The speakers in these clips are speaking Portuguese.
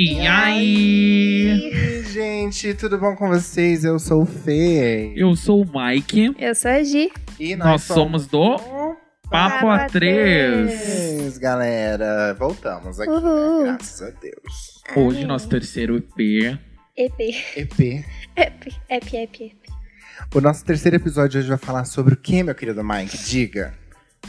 E aí? E, gente, tudo bom com vocês? Eu sou o Fê. Eu sou o Mike. Eu sou a Gi. E Nós somos do Papo Papo A3. Três, galera. Voltamos aqui, né? graças a Deus. Hoje, nosso terceiro EP. EP. EP. EP. EP, EP. O nosso terceiro episódio hoje vai falar sobre o que, meu querido Mike? Diga.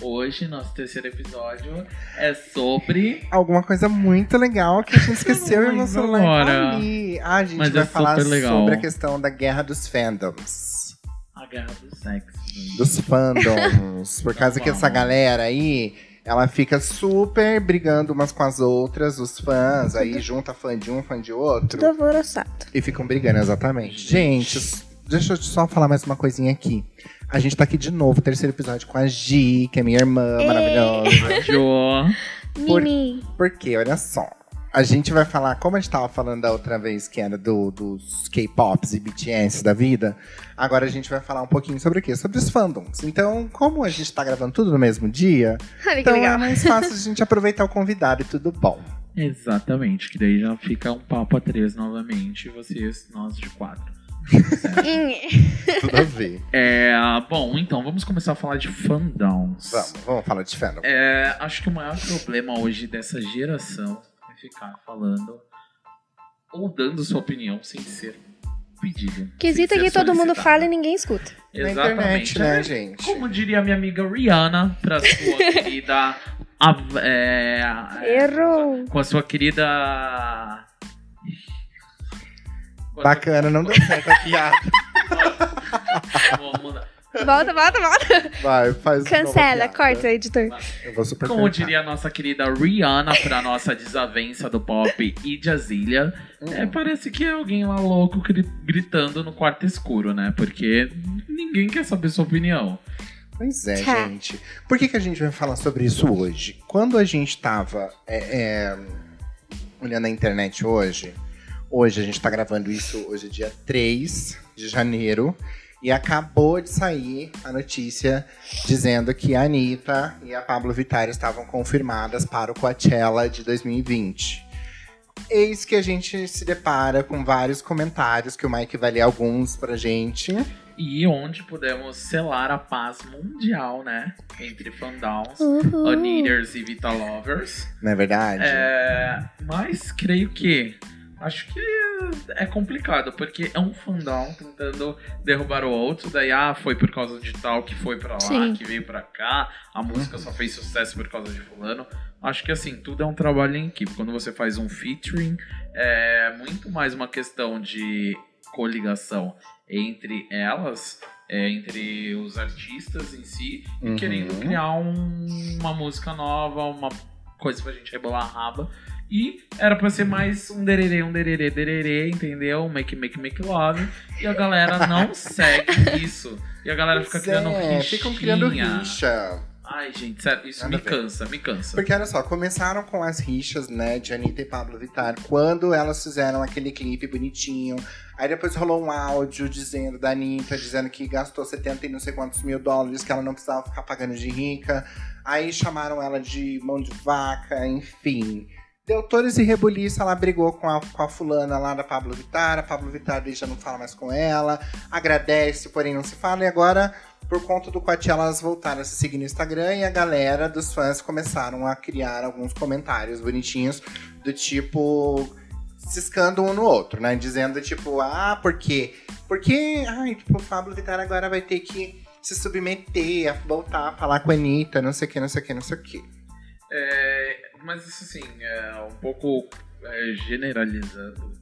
Hoje, nosso terceiro episódio é sobre. Alguma coisa muito legal que a gente esqueceu e o lembro nosso celular tá agora. ali. Ah, a gente Mas vai é falar sobre a questão da guerra dos fandoms. A Guerra do Sexo. dos fandoms. por causa que essa galera aí, ela fica super brigando umas com as outras, os fãs, aí junta fã de um, fã de outro. Tudo alvoroçado. E ficam brigando, exatamente. Gente, deixa eu só falar mais uma coisinha aqui. A gente tá aqui de novo, terceiro episódio com a Gi, que é minha irmã maravilhosa. Jo. Por- Mimi. Porque, olha só. A gente vai falar, como a gente tava falando da outra vez, que era do, dos K-pops e BTS da vida, agora a gente vai falar um pouquinho sobre o quê? Sobre os fandoms. Então, como a gente tá gravando tudo no mesmo dia, Olha então é legal. mais fácil a gente aproveitar o convidado e tudo bom. Exatamente, que daí já fica um papo a três novamente, vocês, nós de quatro. Tudo a ver. É, bom, então vamos começar a falar de fandoms. vamos, vamos falar de fandom. É, acho que o maior problema hoje dessa geração é ficar falando ou dando sua opinião sem ser pedido. Quesito que todo mundo fala e ninguém escuta. Na Exatamente, internet, né, gente? Como diria minha amiga Rihanna, pra sua querida. é, é, Errou. Com a sua querida. Bacana, não deu certo a piada. sua- Vou mudar. Volta, volta, volta. Vai, faz de Cancela, corta, editor. Eu vou super Como cortar. diria a nossa querida Rihanna pra nossa desavença do pop e Jazilha, Hum. é, parece que é alguém lá louco gri- gritando no quarto escuro, né? Porque ninguém quer saber sua opinião. Pois é, Tá. gente. Por que, que a gente vai falar sobre isso hoje? Quando a gente tava é, é, olhando a internet hoje, hoje a gente tá gravando isso, hoje é dia 3 de janeiro, e acabou de sair a notícia dizendo que a Anitta e a Pablo Vittar estavam confirmadas para o Coachella de 2020. Eis que a gente se depara com vários comentários, que o Mike vai ler alguns pra gente. E onde pudemos selar a paz mundial, né? Entre fandoms, Uhul. Anitters e Vita Lovers. Não é verdade? É, mas creio que. Acho que é complicado, porque é um fandom tentando derrubar o outro, daí, ah, foi por causa de tal que foi pra lá, Sim. que veio pra cá, a música só fez sucesso por causa de fulano. Acho que assim, tudo é um trabalho em equipe. Quando você faz um featuring, é muito mais uma questão de coligação entre elas, é, entre os artistas em si, Uhum. e querendo criar um- uma música nova, uma coisa pra gente rebolar a raba. E era pra ser mais um dererê, um dererê, dererê, entendeu? Make, make, make love. E a galera não segue isso. E a galera fica Pois criando é, rixinha. Ficam criando rixa. Ai, gente, sério, isso Nada me cansa, me cansa. Porque olha só, começaram com as rixas, né, de Anitta e Pablo Vittar, quando elas fizeram aquele clipe bonitinho. Aí depois rolou um áudio dizendo da Anitta, dizendo que gastou 70 e não sei quantos mil dólares, que ela não precisava ficar pagando de rica. Aí chamaram ela de mão de vaca, enfim. Deu e rebuliço, ela brigou com a, com a fulana lá da Pablo Vittar, a Pablo Vittar já não fala mais com ela, agradece, porém não se fala, e agora por conta do Coachella, elas voltaram a se seguir no Instagram e a galera dos fãs começaram a criar alguns comentários bonitinhos do tipo ciscando um no outro, né? Dizendo tipo, ah, por quê? Porque, ai, tipo, o Pablo Vittar agora vai ter que se submeter, a voltar a falar com a Anitta, não sei o que, não sei o que, não sei o que. É, mas isso assim, é um pouco é, generalizando.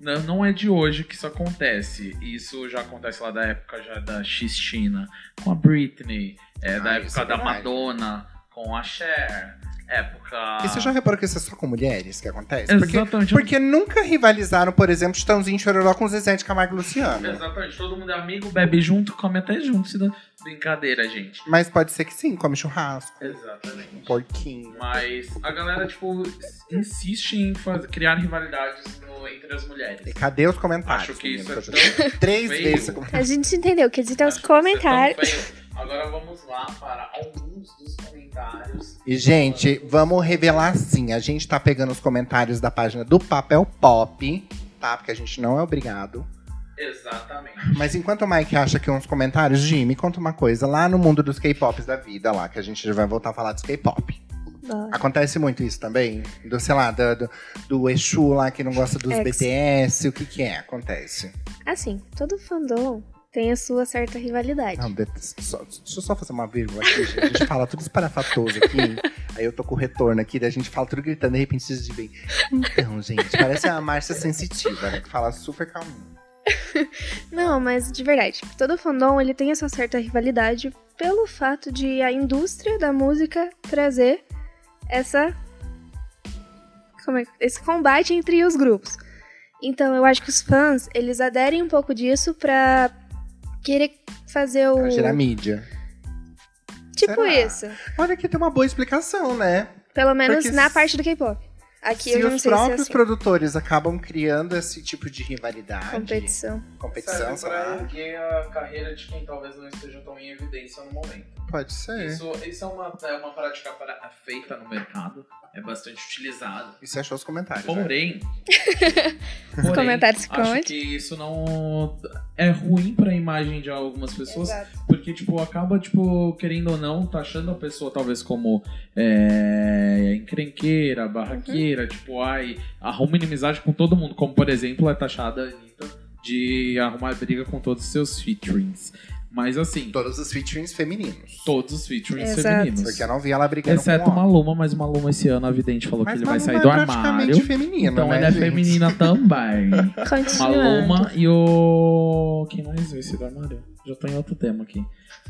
Não, não é de hoje que isso acontece. Isso já acontece lá da época já da Xtina com a Britney, é, da Ah, isso época é da. Madonna com a Cher, época. E você já reparou que isso é só com mulheres que acontece? Porque, Exatamente. porque nunca rivalizaram, por exemplo, Chitãozinho Chororó com Zezé de Camargo e Luciano. Exatamente, todo mundo é amigo, bebe junto, come até junto. Se dá... Brincadeira, gente. Mas pode ser que sim, come churrasco, Exatamente. porquinho. Mas a galera, tipo, insiste em faz- criar rivalidades no- entre as mulheres. E cadê os comentários? Acho que isso é tão Três feio. vezes. A gente entendeu. É os que é tão comentários. Agora vamos lá para alguns dos comentários. E, gente, vamos revelar sim. A gente tá pegando os comentários da página do Papel Pop, tá? Porque a gente não é obrigado. Exatamente. Mas enquanto o Mike acha que uns comentários, Jimmy, me conta uma coisa. Lá no mundo dos K-Pops da vida, lá, que a gente já vai voltar a falar dos K-Pop. Acontece muito isso também? Do, sei lá, do, do, do Exu lá que não gosta dos Ex. BTS, o que que é? Acontece. Assim, todo fandom tem a sua certa rivalidade. Não, só- deixa eu só fazer uma vírgula aqui. A gente fala tudo esparafatoso aqui. aí eu tô com o retorno aqui, daí a gente fala tudo gritando, de repente vocês vem. Então, gente, parece a Márcia sensitiva, né? Que fala super calminho. Não, mas de verdade, todo fandom ele tem a sua certa rivalidade pelo fato de a indústria da música trazer essa como é, esse combate entre os grupos. Então, eu acho que os fãs, eles aderem um pouco disso pra querer fazer o Pra gerar mídia. tipo Será? isso. Olha que tem uma boa explicação, né? Pelo menos Porque na se- parte do K-pop. Aqui Se eu não os sei se é próprios assim. produtores acabam criando esse tipo de rivalidade, competição. competição, Serve sei pra erguer a carreira de quem talvez não esteja tão em evidência no momento. Pode ser. Isso, Isso, é, uma, é uma prática pra- feita no mercado, é bastante utilizada. achou os comentários. né? Porém, Os comentários acho conte. que isso não é ruim pra imagem de algumas pessoas, Exato. porque tipo acaba tipo querendo ou não taxando a pessoa talvez como é, encrenqueira, barraqueira, tipo ai arruma inimizade com todo mundo, como por exemplo é taxada a Anitta de arrumar briga com todos os seus featurings. Mas assim, Todos os featurings femininos. todos os featurings Exato. femininos. Porque eu não vi ela brigando Exceto com o homem. Maluma, mas o Maluma esse ano, a Vidente, falou Mas que ele vai sair é do praticamente armário. feminino, Então né, ela é gente? feminina também. Continuando. Maluma e o. Quem mais vai ser do armário? Já tô em outro tema aqui.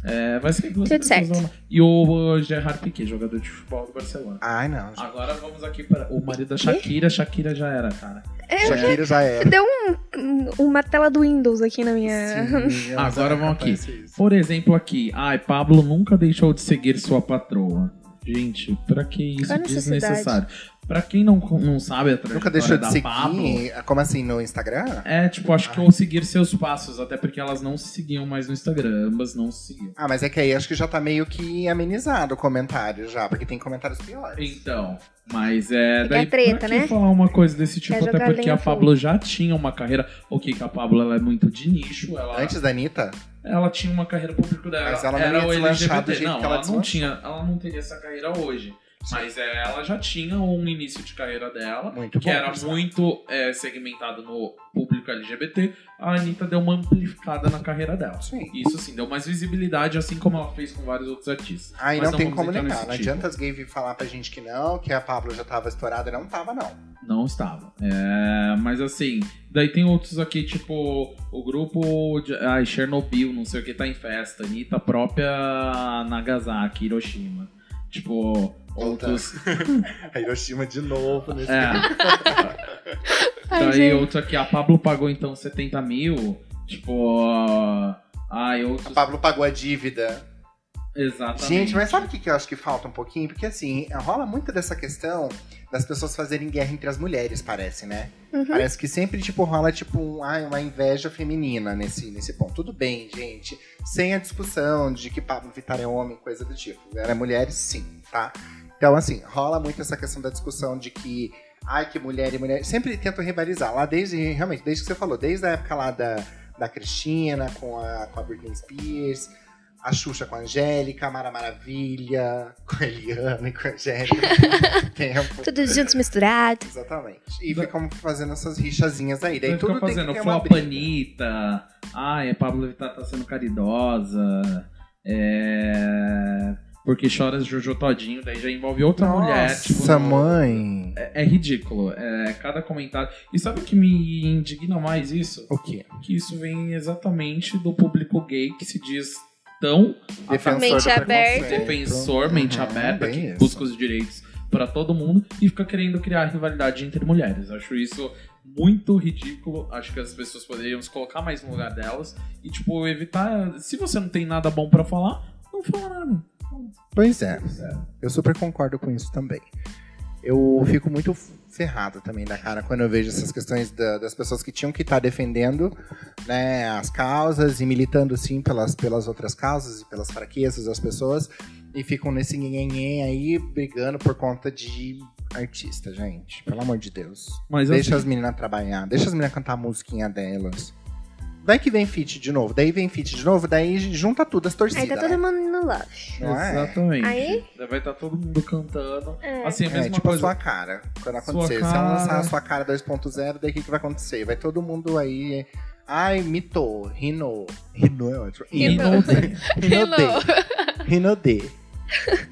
É, vai ser duas Tudo pessoas certo. E o Gerard Piquet, jogador de futebol do Barcelona. Ai, não. gente. Agora vamos aqui para o marido da Shakira. Shakira já era, cara. É, Shakira já era. Deu um- uma tela do Windows aqui na minha. Sim, Agora vamos aqui. Por exemplo, aqui. Ai, Pablo nunca deixou de seguir sua patroa. Gente, pra que isso desnecessário? Pra quem não, não sabe a trajetória Nunca deixou de da seguir. Pablo, Como assim, no Instagram? É, tipo, acho que eu seguir seus passos, até porque elas não se seguiam mais no Instagram, ambas não se seguiam. Ah, mas é que aí acho que já tá meio que amenizado o comentário já, porque tem comentários piores. Então, mas é. que Daí, é treta, pra que né? falar uma coisa desse tipo, Quer até jogar porque lenha a. Pablo já tinha uma carreira. Ok, que a Pablo ela é muito de nicho, ela, Antes da Anitta? ela tinha uma carreira pública dela. Mas ela não era ia o deslanchar do LGBT. jeito Não, que ela ela não deslanchou. tinha, ela não teria essa carreira hoje. Mas ela já tinha um início de carreira dela. Muito que bom. era sinal. muito é, segmentado no público LGBT, a Anitta deu uma amplificada na carreira dela. Sim. Isso sim, deu mais visibilidade, assim como ela fez com vários outros artistas. Aí Mas não, tem como negar. Não tipo. adianta as gays vir falar pra gente que não, que a Pablo já tava estourada. Não tava, não. Não estava. É, mas assim, daí tem outros aqui, tipo, o grupo de ai, Chernobyl, não sei o que, tá em festa. Anitta própria Nagasaki, Hiroshima. Tipo, outros. A Hiroshima de novo nesse É. Ai, Daí gente. outro aqui, a Pablo pagou então 70 mil. Tipo. Ai, outros. A Pablo pagou a dívida. Exatamente. Gente, mas sabe o que, que eu acho que falta um pouquinho? Porque assim, rola muito dessa questão das pessoas fazerem guerra entre as mulheres, parece, né? Uhum. Parece que sempre, tipo, rola, tipo, um, ai, uma inveja feminina nesse, nesse ponto. Tudo bem, gente. Sem a discussão de que Pablo Vittar é homem, coisa do tipo. Ela é mulher, sim, tá? Então, assim, rola muito essa questão da discussão de que, ai, que mulher e mulher. Sempre tentam rivalizar. Lá desde, realmente, desde que você falou, desde a época lá da, da Cristina com a, com a Britney Spears. A Xuxa com a Angélica, a Mara Maravilha, com a Eliana e com a Angélica. Tempo. Todos juntos misturados. Exatamente. E Da- ficam fazendo essas rixazinhas aí. Daí tudo fica tem que fazendo ter uma. Anitta. Ai, a Pablo Vittar tá sendo caridosa. É. Porque chora Jojo Todinho, daí já envolve outra mulher. Tipo, Nossa, mãe. É, é ridículo. É, cada comentário. E sabe o que me indigna mais isso? O quê? Que isso vem exatamente do público gay que se diz tão Defensor Mente do aberta. defensor, mente Uhum, aberta, que isso. busca os direitos pra todo mundo e fica querendo criar rivalidade entre mulheres. Acho isso muito ridículo. Acho que as pessoas poderiam se colocar mais no lugar delas e, tipo, evitar. Se você não tem nada bom pra falar, não fala nada. Pois é. Eu super concordo com isso também. Eu fico muito ferrado também da cara quando eu vejo essas questões da- das pessoas que tinham que estar defendendo né, as causas e militando sim pelas, pelas outras causas e pelas fraquezas das pessoas e ficam nesse nhenhenhen aí brigando por conta de artista, gente. Pelo amor de Deus. Mas Deixa assim, as meninas trabalhar, deixa as meninas cantar a musiquinha delas. Vai que vem feat de novo, daí vem feat de novo, daí junta tudo as torcidas. Aí tá todo mundo no love. Não é? Exatamente. Aí- Vai estar todo mundo cantando. É. Assim, a mesma É, tipo coisa. a sua cara. Quando Sua acontecer, se ela lançar a sua cara 2.0, daí o que, que vai acontecer? Vai todo mundo aí. Ai, mitou, rinou. Rinou é ótimo. Rinou. Rinodê. Rinodê.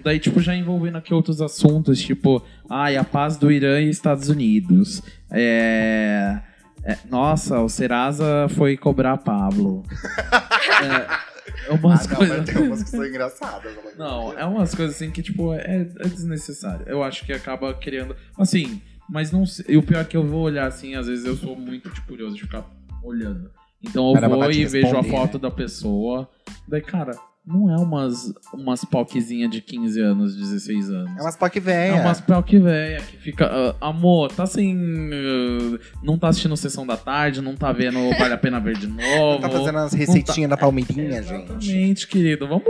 Daí, tipo, já envolvendo aqui outros assuntos, tipo, ai, a paz do Irã e Estados Unidos. É. é, nossa, o Serasa foi cobrar Pablo. é, umas Ah, não, coisas. tem umas que são engraçadas. Não, é umas coisas assim que, tipo, é, é desnecessário. Eu acho que acaba criando. Assim, mas não sei. E o pior é que eu vou olhar assim, às vezes eu sou muito tipo, curioso de ficar olhando. Então eu Caramba, vou e vejo a foto né? da pessoa. Daí, cara, não é umas, umas POCzinha de 15 anos, 16 anos. É umas POC É umas POC velha que fica. ah, amor, tá sem. ah, não tá assistindo sessão da tarde, não tá vendo Vale a Pena Ver de novo. Tá fazendo as receitinhas da Palmeirinha, gente. Exatamente, querido. Vamos,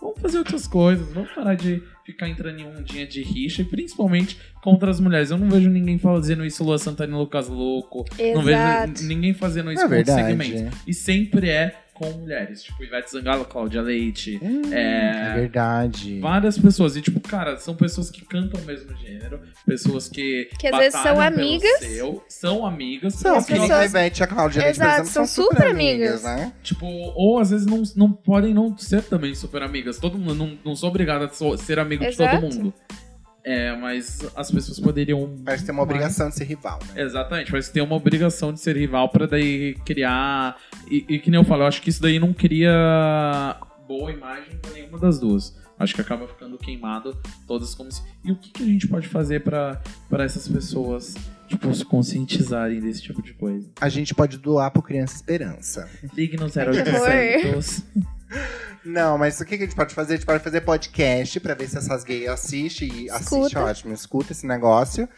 vamos fazer outras coisas. Vamos parar de ficar entrando em um dia de rixa, e principalmente contra as mulheres. Eu não vejo ninguém fazendo isso, Lua Santana e Lucas Louco. Não Exato. vejo ninguém fazendo isso É com outros verdade. segmentos. E sempre é com mulheres. Tipo, Ivete Zangalo, Cláudia Leite. Hum, É. é verdade. Várias pessoas. E, tipo, cara, são pessoas que cantam o mesmo gênero. Pessoas que. Que às vezes são amigas. Seu, são amigas. São, As que nem pessoas- a Ivete e a Cláudia Leite, por Exato, exemplo, são super amigas. né? Tipo, ou às vezes não, não podem não ser também super amigas. Todo mundo não, não sou obrigado a ser amigo de Exato. todo mundo. É, mas as pessoas poderiam. Parece ter uma obrigação de ser rival, né? Exatamente, mas tem uma obrigação de ser rival pra daí criar. E, e que nem eu falo, eu acho que isso daí não cria boa imagem pra nenhuma das duas. Acho que acaba ficando queimado todas como se. E o que, que a gente pode fazer pra pra essas pessoas, tipo, se conscientizarem desse tipo de coisa? A gente pode doar pro Criança Esperança. Ligue no que horror. 0800. Não, mas o que que a gente pode fazer? A gente pode fazer podcast pra ver se essas gays assistem e assiste, ótimo, escuta esse negócio.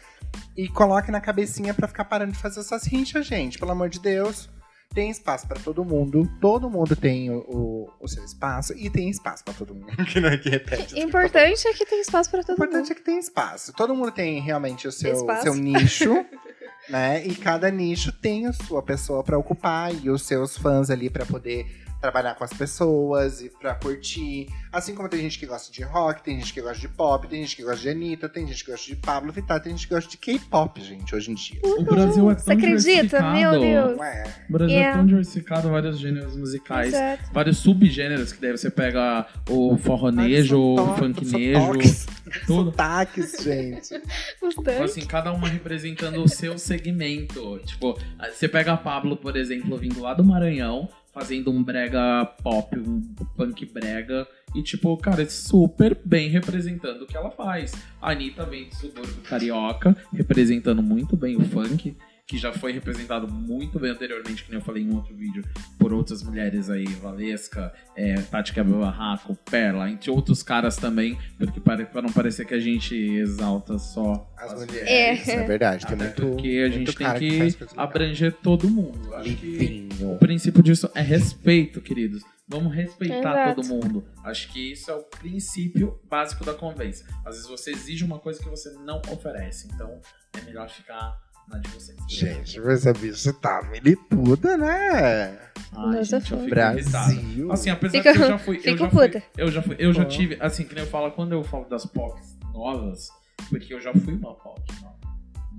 E coloque na cabecinha pra ficar parando de fazer essas rinchas, gente. Pelo amor de Deus. Tem espaço pra todo mundo. Todo mundo tem o, o, o seu espaço. E tem espaço pra todo mundo. que não é que repete. O importante é que tem espaço pra O todo importante mundo. é que tem espaço. Todo mundo tem realmente o seu, Espaço. seu nicho, né? E cada nicho tem a sua pessoa pra ocupar e os seus fãs ali pra poder trabalhar com as pessoas e pra curtir. Assim como tem gente que gosta de rock, tem gente que gosta de pop, tem gente que gosta de Anitta, tem gente que gosta de Pablo Vittar, tem gente que gosta de K-pop, gente, hoje em dia. O Brasil é tão Você acredita? Meu. Deus. Não é? O Brasil é Yeah. tão diversificado, vários gêneros musicais, Exato. vários subgêneros que daí você pega o forronejo, o funknejo, sotaques, tudo. Sotaques, gente. Tipo Bastante. assim, cada uma representando o seu segmento. Tipo, você pega a Pablo, por exemplo, vindo lá do Maranhão, fazendo um brega pop, um punk brega. E, tipo, cara, super bem representando o que ela faz. A Anitta vem do subúrbio carioca, representando muito bem o funk, que já foi representado muito bem anteriormente, que nem eu falei em outro vídeo, por outras mulheres aí, Valesca, é, Tati Barraco, Perla, entre outros caras também, porque para, para não parecer que a gente exalta só As as mulheres. É. Isso é verdade. Tem até muito, porque a muito gente tem que, legal. abranger todo mundo. Acho que o princípio disso é respeito, queridos. Vamos respeitar Exato. todo mundo. Acho que isso é o princípio básico da convivência. Às vezes você exige uma coisa que você não oferece. Então é melhor ficar na de vocês. Gente, mas a bicha tá milituda, né? Ai, Nossa, gente, eu fico irritado. Brasil. Assim, apesar Fica- que eu já fui. Eu fico já fui, puta. eu já fui. Eu já Ó. tive. Assim, que nem eu falo, quando eu falo das POCs novas, porque eu já fui uma POC nova.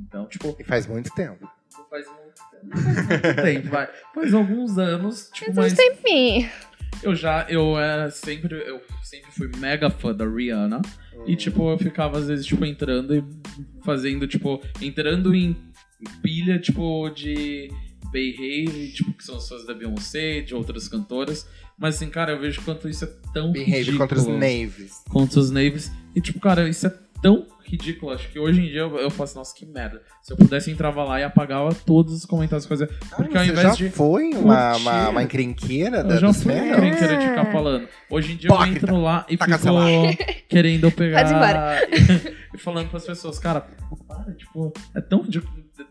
Então, tipo, E faz muito tempo. faz muito tempo. Faz muito tempo, vai. Faz alguns anos, tipo, Faz mas uns tempinho. eu já, eu era sempre, eu sempre fui mega fã da Rihanna. E, tipo, eu ficava, às vezes, tipo, entrando e fazendo, tipo, entrando em pilha, tipo, de Behave, tipo, que são as fãs da Beyoncé, de outras cantoras. Mas, assim, cara, eu vejo quanto isso é tão Behave ridículo. contra os Naves. Contra os Naves. E, tipo, cara, isso é tão ridículo. Acho que hoje em dia eu, eu faço, nossa, que merda. Se eu pudesse entrava lá e apagava todos os comentários. Porque ao Ah, você invés já de. foi uma, curtir- uma, uma encrenqueira da, Eu já fui fãs? encrenqueira de ficar Ah. falando. Hoje em dia eu entro lá e Tá fico cancelado. querendo pegar. Pode ir embora. e falando pras pessoas, cara, para tipo, é tão.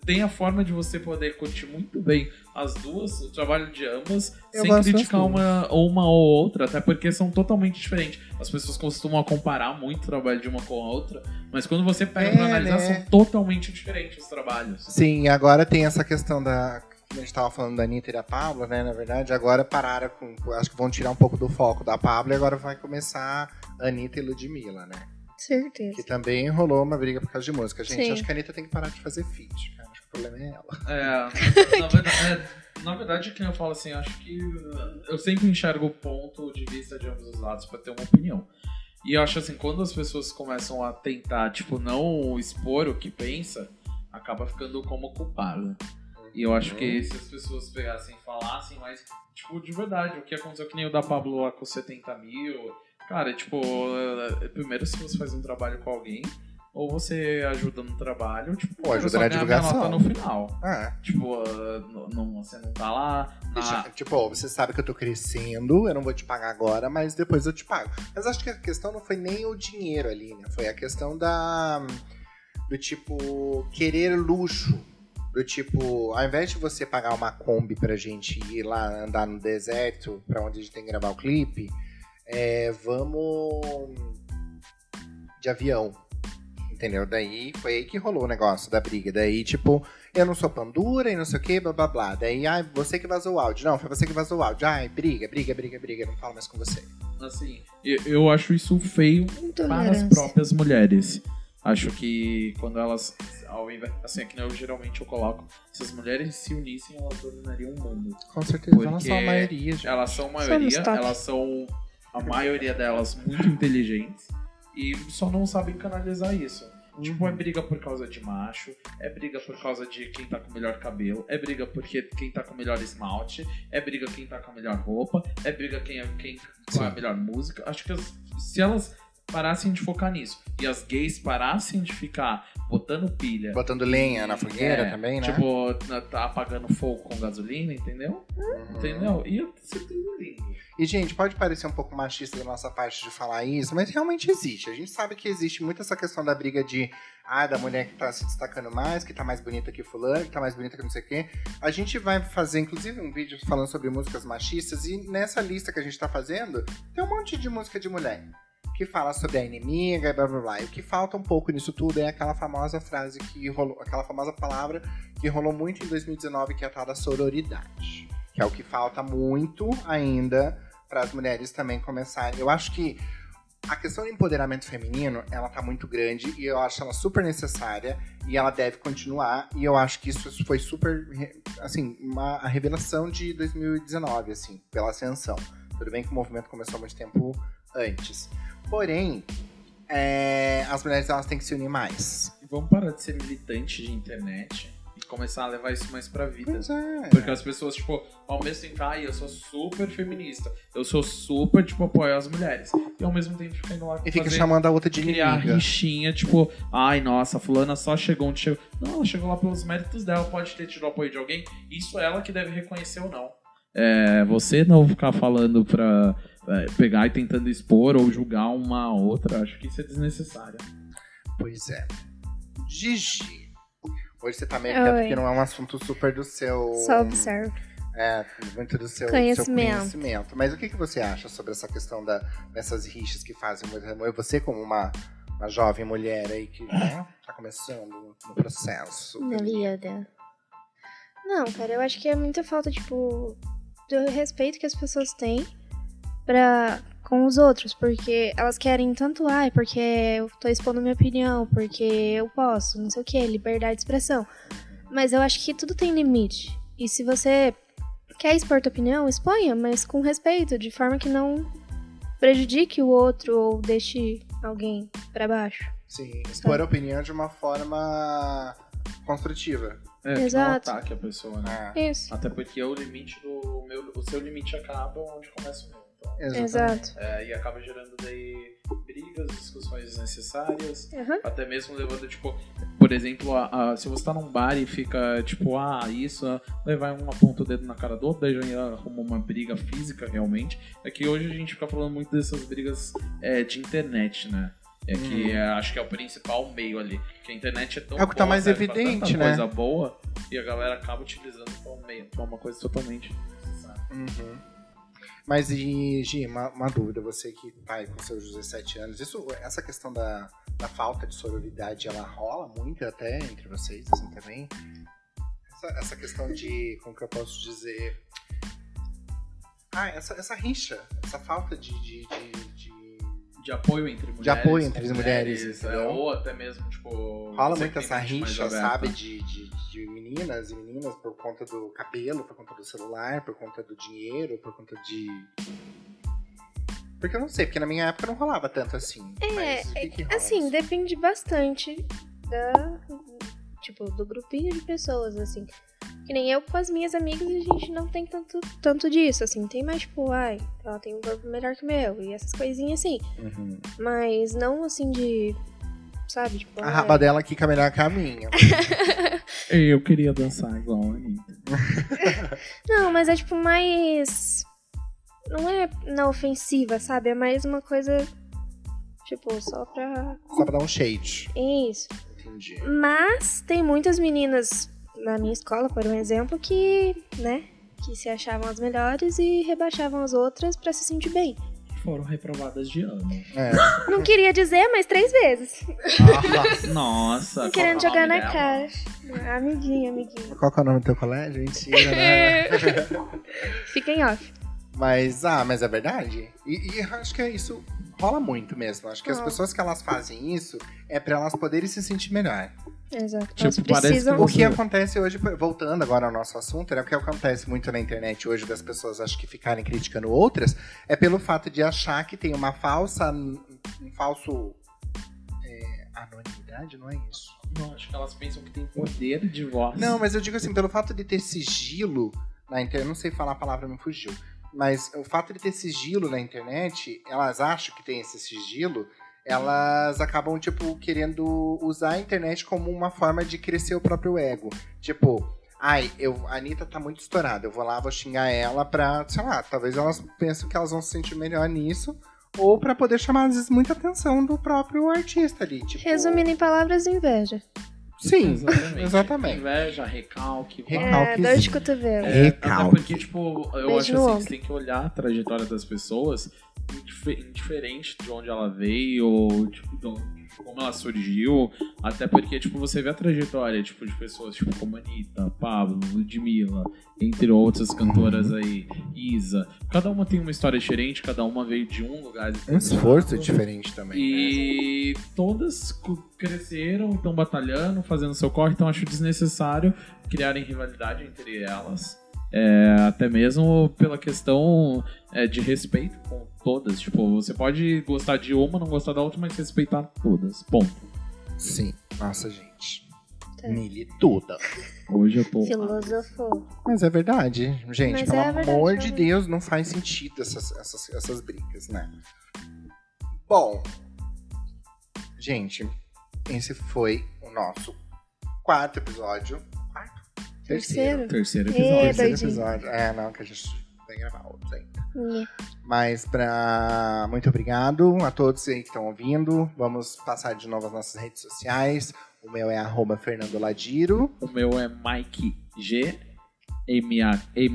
Tem a forma de você poder curtir muito bem as duas, o trabalho de ambas, Eu sem criticar uma, uma ou outra, até porque são totalmente diferentes. As pessoas costumam comparar muito o trabalho de uma com a outra, mas quando você pega É, pra analisar, né? são totalmente diferentes os trabalhos. Sim, agora tem essa questão da. que A gente tava falando da Anitta e da Pablo, né? Na verdade, agora pararam com. Acho que vão tirar um pouco do foco da Pablo e agora vai começar Anitta e Ludmilla, né? Certeza. Que também rolou uma briga por causa de música. Gente, Sim. acho que a Anitta tem que parar de fazer feat, cara. Acho que o problema é ela. É, na, verdade, é, na verdade, que eu falo assim, acho que eu sempre enxergo o ponto de vista de ambos os lados pra ter uma opinião. E eu acho assim, quando as pessoas começam a tentar, tipo, não expor o que pensa, acaba ficando como culpado. E eu acho que se as pessoas pegassem e falassem, mas, tipo, de verdade, o que aconteceu que nem o da Pablo lá com 70 mil. Cara, tipo, eh, primeiro se você faz um trabalho com alguém, ou você ajuda no trabalho, tipo, Ou ajuda na divulgação. nota no final. Ah, Tipo, ah, não, você não tá lá. na- tipo, você sabe que eu tô crescendo, eu não vou te pagar agora, mas depois eu te pago. Mas acho que a questão não foi nem o dinheiro ali, né? Foi a questão da. Do tipo, querer luxo. Do tipo, ao invés de você pagar uma Kombi pra gente ir lá andar no deserto, pra onde a gente tem que gravar o clipe, é, vamos de avião. Entendeu? Daí foi aí que rolou o negócio da briga. Daí, tipo, eu não sou pandura e não sei o que, blá blá blá. Daí, ai, você que vazou o áudio. Não, foi você que vazou o áudio. Ai, briga, briga, briga, briga. Eu não falo mais com você. Assim, eu, eu acho isso feio para as próprias mulheres. Acho que quando elas, ao invés, assim, é que eu geralmente eu coloco, se as mulheres se unissem, elas dominariam o mundo. Com certeza, Porque elas são a maioria, gente. Elas são maioria, Somos top. elas são a maioria delas muito inteligentes e só não sabem canalizar isso. Tipo, é briga por causa de macho, é briga por causa de quem tá com o melhor cabelo, é briga porque quem tá com o melhor esmalte, é briga quem tá com a melhor roupa, é briga quem é quem com a melhor música. Acho que as- se elas parassem de focar nisso e as gays parassem de ficar botando pilha, Botando lenha na fogueira é, também, né? tipo, tá apagando fogo com gasolina, entendeu? Uhum. Entendeu? E ia ser tudo lindo. E, gente, pode parecer um pouco machista da nossa parte de falar isso, mas realmente existe. A gente sabe que existe muito essa questão da briga de, ah, da mulher que tá se destacando mais, que tá mais bonita que fulano, que tá mais bonita que não sei o quê. A gente vai fazer, inclusive, um vídeo falando sobre músicas machistas, e nessa lista que a gente tá fazendo, tem um monte de música de mulher. Que fala sobre a inimiga e blá blá blá. E o que falta um pouco nisso tudo é aquela famosa frase que rolou, aquela famosa palavra que rolou muito em 2019, que é a tal da sororidade. Que é o que falta muito ainda para as mulheres também começarem. Eu acho que a questão do empoderamento feminino, ela tá muito grande e eu acho ela super necessária e ela deve continuar e eu acho que isso foi super, assim, uma a revelação de 2019, assim, pela ascensão. Tudo bem que o movimento começou há muito tempo antes. Porém, é, as mulheres elas têm que se unir mais. Vamos parar de ser militante de internet e começar a levar isso mais pra vida. Pois é. Porque as pessoas, tipo, ao mesmo tempo, ai, eu sou super feminista, eu sou super, tipo, apoio as mulheres. E ao mesmo tempo fica indo lá E fica fazer- chamando a outra de criar inimiga. rixinha, tipo, ai, nossa, a fulana só chegou onde chegou. Não, ela chegou lá pelos méritos dela, pode ter tido o apoio de alguém, isso é ela que deve reconhecer ou não. É, você não ficar falando pra é, pegar e tentando expor ou julgar uma outra, acho que isso é desnecessário. Pois é. Gigi. Hoje você tá meio quieto porque não é um assunto super do seu. Só observo. É, muito do seu Conhecimento. seu conhecimento. Mas o que, que você acha sobre essa questão da, dessas rixas que fazem muito- Você, como uma, uma jovem mulher aí que né, tá começando no processo. Na vida. Não, cara, eu acho que é muita falta, tipo, do respeito que as pessoas têm pra, com os outros. Porque elas querem tanto, ai, porque eu tô expondo minha opinião, porque eu posso, não sei o que, liberdade de expressão. Mas eu acho que tudo tem limite. E se você quer expor tua opinião, exponha, mas com respeito, de forma que não prejudique o outro ou deixe alguém pra baixo. Sim, expor a opinião de uma forma construtiva. É, que não Exato. ataque a pessoa, né? É, Isso. Até porque o limite do meu, o seu limite acaba onde começa o meu. Exatamente. Exato. é, e acaba gerando daí brigas, discussões desnecessárias. Uhum. Até mesmo levando, tipo, por exemplo, a, a- se você tá num bar e fica, tipo, ah, isso, ah, daí vai um aponta o dedo na cara do outro, daí já arruma uma briga física realmente. É que hoje a gente fica falando muito dessas brigas é, de internet, né? É que é, acho que é o principal meio ali. Que a internet é tão É o que tá boa, mais serve evidente, tanta né? coisa boa e a galera acaba utilizando como meio, como uma coisa totalmente necessária. Uhum. Mas e, Gi, uma, uma dúvida, você que tá aí com seus 17 anos, isso, essa questão da, da falta de sororidade, ela rola muito até entre vocês, assim, também? Essa, essa questão de, como que eu posso dizer... Ah, essa, essa rixa, essa falta de... de, de, de- De apoio entre mulheres. apoio entre as mulheres, é, entendeu? ou até mesmo, tipo. Rola muito essa rixa, sabe, de, de, de meninas e meninas por conta do cabelo, por conta do celular, por conta do dinheiro, por conta de... Porque eu não sei, porque na minha época não rolava tanto assim. É, mas o que que rola Assim, isso? depende bastante da. Tipo, do grupinho de pessoas, assim. Que nem eu com as minhas amigas, a gente não tem tanto, tanto disso, assim. Tem mais, tipo, ai, ela tem um corpo melhor que o meu. E essas coisinhas assim. Uhum. Mas não assim de. Sabe, tipo. A ai, raba dela aqui melhor a caminho. Eu queria dançar igual a Anitta. Não, mas é tipo mais. Não é na ofensiva, sabe? É mais uma coisa. Tipo, só pra. Só pra dar um shade. Isso. Entendi. Mas tem muitas meninas na minha escola, por um exemplo, que, né, que se achavam as melhores e rebaixavam as outras pra se sentir bem. Foram reprovadas de ano. É. Não queria dizer, mas três vezes. Nossa. Não querendo que é jogar na dela? cara. Amiguinho, amiguinho. Qual que é o nome do teu colégio? Mentira, né? Fica em off. Mas, ah, mas é verdade. E, e eu acho que é isso rola muito mesmo. Acho que as pessoas que elas fazem isso é pra elas poderem se sentir melhor. Exato. Tipo, precisam. que O que acontece hoje, voltando agora ao nosso assunto, né? O que acontece muito na internet hoje das pessoas acho que ficarem criticando outras é pelo fato de achar que tem uma falsa. um falso. é, anonimidade, não é isso? Não, acho que elas pensam que tem poder de voz. Não, mas eu digo assim, pelo fato de ter sigilo na internet, não sei falar a palavra, me fugiu. Mas o fato de ter sigilo na internet, elas acham que tem esse sigilo, elas acabam, tipo, querendo usar a internet como uma forma de crescer o próprio ego. Tipo, ai, eu, a Anitta tá muito estourada, eu vou lá, vou xingar ela pra, sei lá, talvez elas pensem que elas vão se sentir melhor nisso, ou pra poder chamar, às vezes, muita atenção do próprio artista ali. Tipo, Resumindo em palavras, inveja. Sim, Exatamente. exatamente. Inveja, recalque. Recalque. É, dor de cotovelo. É, até Recalque. porque, tipo, eu Beijo acho assim, ombro. você tem que olhar a trajetória das pessoas indife- indiferente de onde ela veio, ou, tipo, como ela surgiu, até porque, tipo, você vê a trajetória, tipo, de pessoas, tipo, como Anitta, Pablo, Ludmilla, entre outras cantoras aí, Isa. Cada uma tem uma história diferente, cada uma veio de um lugar. Um esforço diferente também. né? E todas cu- cresceram, estão batalhando, fazendo seu corre, então acho desnecessário criarem rivalidade entre elas. É, até mesmo pela questão é, de respeito com todas. Tipo, você pode gostar de uma, não gostar da outra, mas respeitar todas. Ponto. Sim. Nossa, gente. Tá. Nele toda. Hoje eu tô. Filosofou. Mas é verdade, gente. Mas pelo é verdade, amor de. Deus, não faz sentido essas, essas, essas brigas, né? Bom, gente, esse foi o nosso quarto episódio. Quarto? Terceiro. Terceiro episódio. Terceiro doidinho. episódio. É, não, que a gente vai gravar outros ainda. Nhê. Mas pra. Muito obrigado a todos aí que estão ouvindo. Vamos passar de novo as nossas redes sociais. O meu é arroba Fernando Ladiro. O meu é Mike G. M-A-M-K-E-G.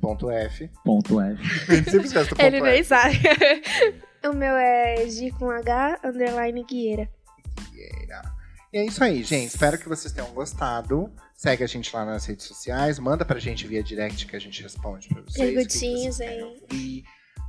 Ponto F. Ponto F. Sempre esquece do ponto Ele F. nem sabe. o meu é G com H, underline Guieira. E é isso aí, gente. Espero que vocês tenham gostado. Segue a gente lá nas redes sociais. Manda pra gente via direct que a gente responde pra vocês. o que que Perguntinhas vocês aí.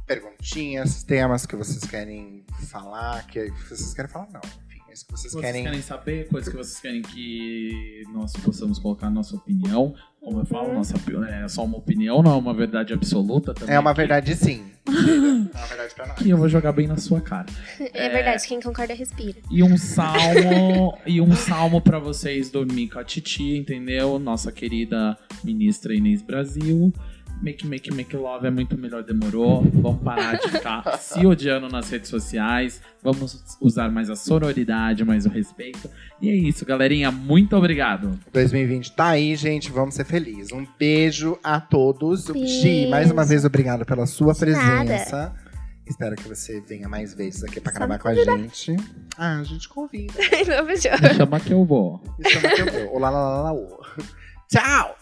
Perguntinhas, temas que vocês querem falar. Que vocês querem falar, não. Enfim, é isso que vocês, vocês querem. querem... saber, coisas que vocês querem que nós possamos colocar nossa opinião. Como eu falo, Uhum. nossa, é só uma opinião, não é uma verdade absoluta também. É uma verdade, sim. é verdade pra nós. Que eu vou jogar bem na sua cara. É, verdade, quem concorda respira. E um salmo, e um salmo para vocês do Mika Titi, entendeu? Nossa querida ministra Inês Brasil. Make, make, make love é muito melhor, demorou. Vamos parar de ficar se odiando nas redes sociais. Vamos usar mais a sororidade, mais o respeito. E é isso, galerinha. Muito obrigado. 2020 tá aí, gente. Vamos ser felizes. Um beijo a todos. Beijo. Gi, mais uma vez, obrigado pela sua De presença. Espero que você venha mais vezes aqui pra Só gravar com a gente. Ah, a gente convida. Me chama que eu vou. Me chama que eu vou. Olá, lá, lá, lá, ô. Tchau!